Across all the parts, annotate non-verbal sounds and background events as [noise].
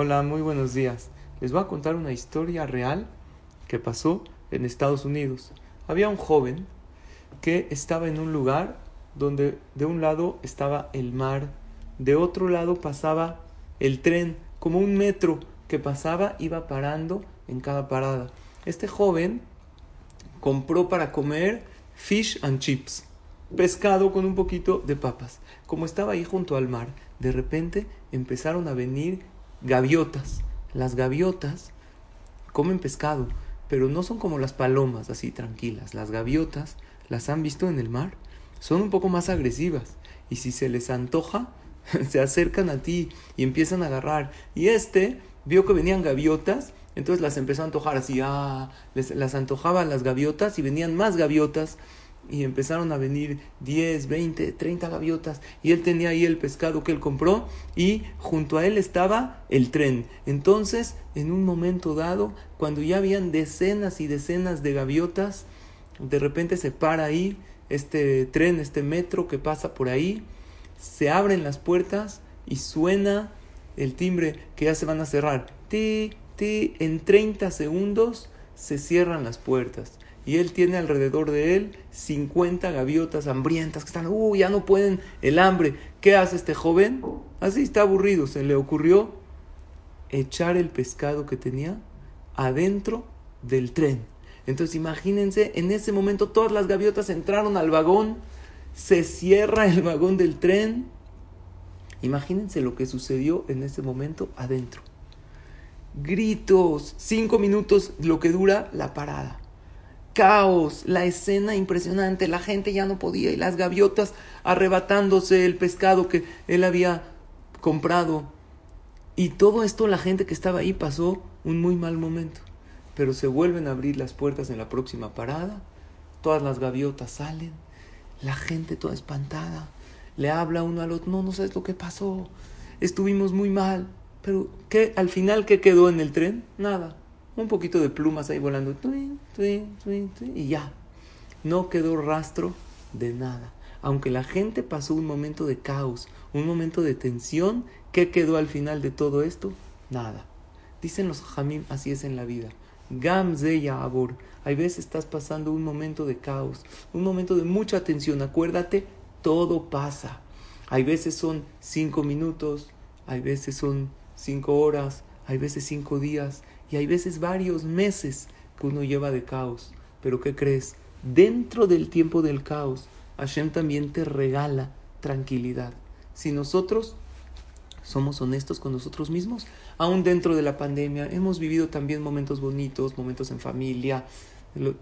Hola, muy buenos días. Les voy a contar una historia real que pasó en Estados Unidos. Había un joven que estaba en un lugar donde de un lado estaba el mar, de otro lado pasaba el tren, como un metro que pasaba, iba parando en cada parada. Este joven compró para comer fish and chips, pescado con un poquito de papas. Como estaba ahí junto al mar, de repente empezaron a venir gaviotas. Las gaviotas comen pescado, pero no son como las palomas, así tranquilas. Las gaviotas, las han visto en el mar, son un poco más agresivas. Y si se les antoja, [laughs] se acercan a ti y empiezan a agarrar. Y este vio que venían gaviotas, entonces las empezó a antojar así, ah, les, las antojaba las gaviotas y venían más gaviotas y empezaron a venir 10, 20, 30 gaviotas y él tenía ahí el pescado que él compró y junto a él estaba el tren. Entonces, en un momento dado, cuando ya habían decenas y decenas de gaviotas, de repente se para ahí este tren, este metro que pasa por ahí, se abren las puertas y suena el timbre que ya se van a cerrar. Ti, ti, en 30 segundos se cierran las puertas y él tiene alrededor de él 50 gaviotas hambrientas que están, uh, ya no pueden el hambre. ¿Qué hace este joven? Así está aburrido, se le ocurrió echar el pescado que tenía adentro del tren. Entonces imagínense, en ese momento todas las gaviotas entraron al vagón, se cierra el vagón del tren. Imagínense lo que sucedió en ese momento adentro. Gritos, cinco minutos lo que dura la parada caos, la escena impresionante, la gente ya no podía y las gaviotas arrebatándose el pescado que él había comprado. Y todo esto la gente que estaba ahí pasó un muy mal momento. Pero se vuelven a abrir las puertas en la próxima parada, todas las gaviotas salen, la gente toda espantada, le habla uno al otro, no, no sabes lo que pasó, estuvimos muy mal, pero ¿qué? Al final, ¿qué quedó en el tren? Nada un poquito de plumas ahí volando, y ya. No quedó rastro de nada. Aunque la gente pasó un momento de caos, un momento de tensión, ¿qué quedó al final de todo esto? Nada. Dicen los jamim, así es en la vida. Gamzeya abor. Hay veces estás pasando un momento de caos, un momento de mucha tensión. Acuérdate, todo pasa. Hay veces son cinco minutos, hay veces son cinco horas, hay veces cinco días, y hay veces varios meses que uno lleva de caos. Pero ¿qué crees? Dentro del tiempo del caos, Hashem también te regala tranquilidad. Si nosotros somos honestos con nosotros mismos, aún dentro de la pandemia hemos vivido también momentos bonitos, momentos en familia,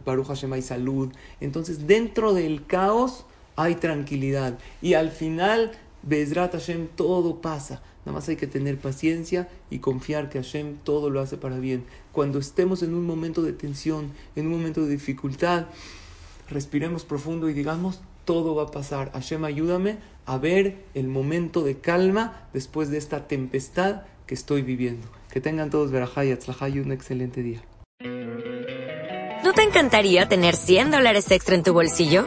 Baruch Hashem hay salud. Entonces, dentro del caos hay tranquilidad. Y al final, Bezrat Hashem, todo pasa. Nada más hay que tener paciencia y confiar que Hashem todo lo hace para bien. Cuando estemos en un momento de tensión, en un momento de dificultad, respiremos profundo y digamos, todo va a pasar. Hashem, ayúdame a ver el momento de calma después de esta tempestad que estoy viviendo. Que tengan todos verajá y un excelente día. ¿No te encantaría tener 100 dólares extra en tu bolsillo?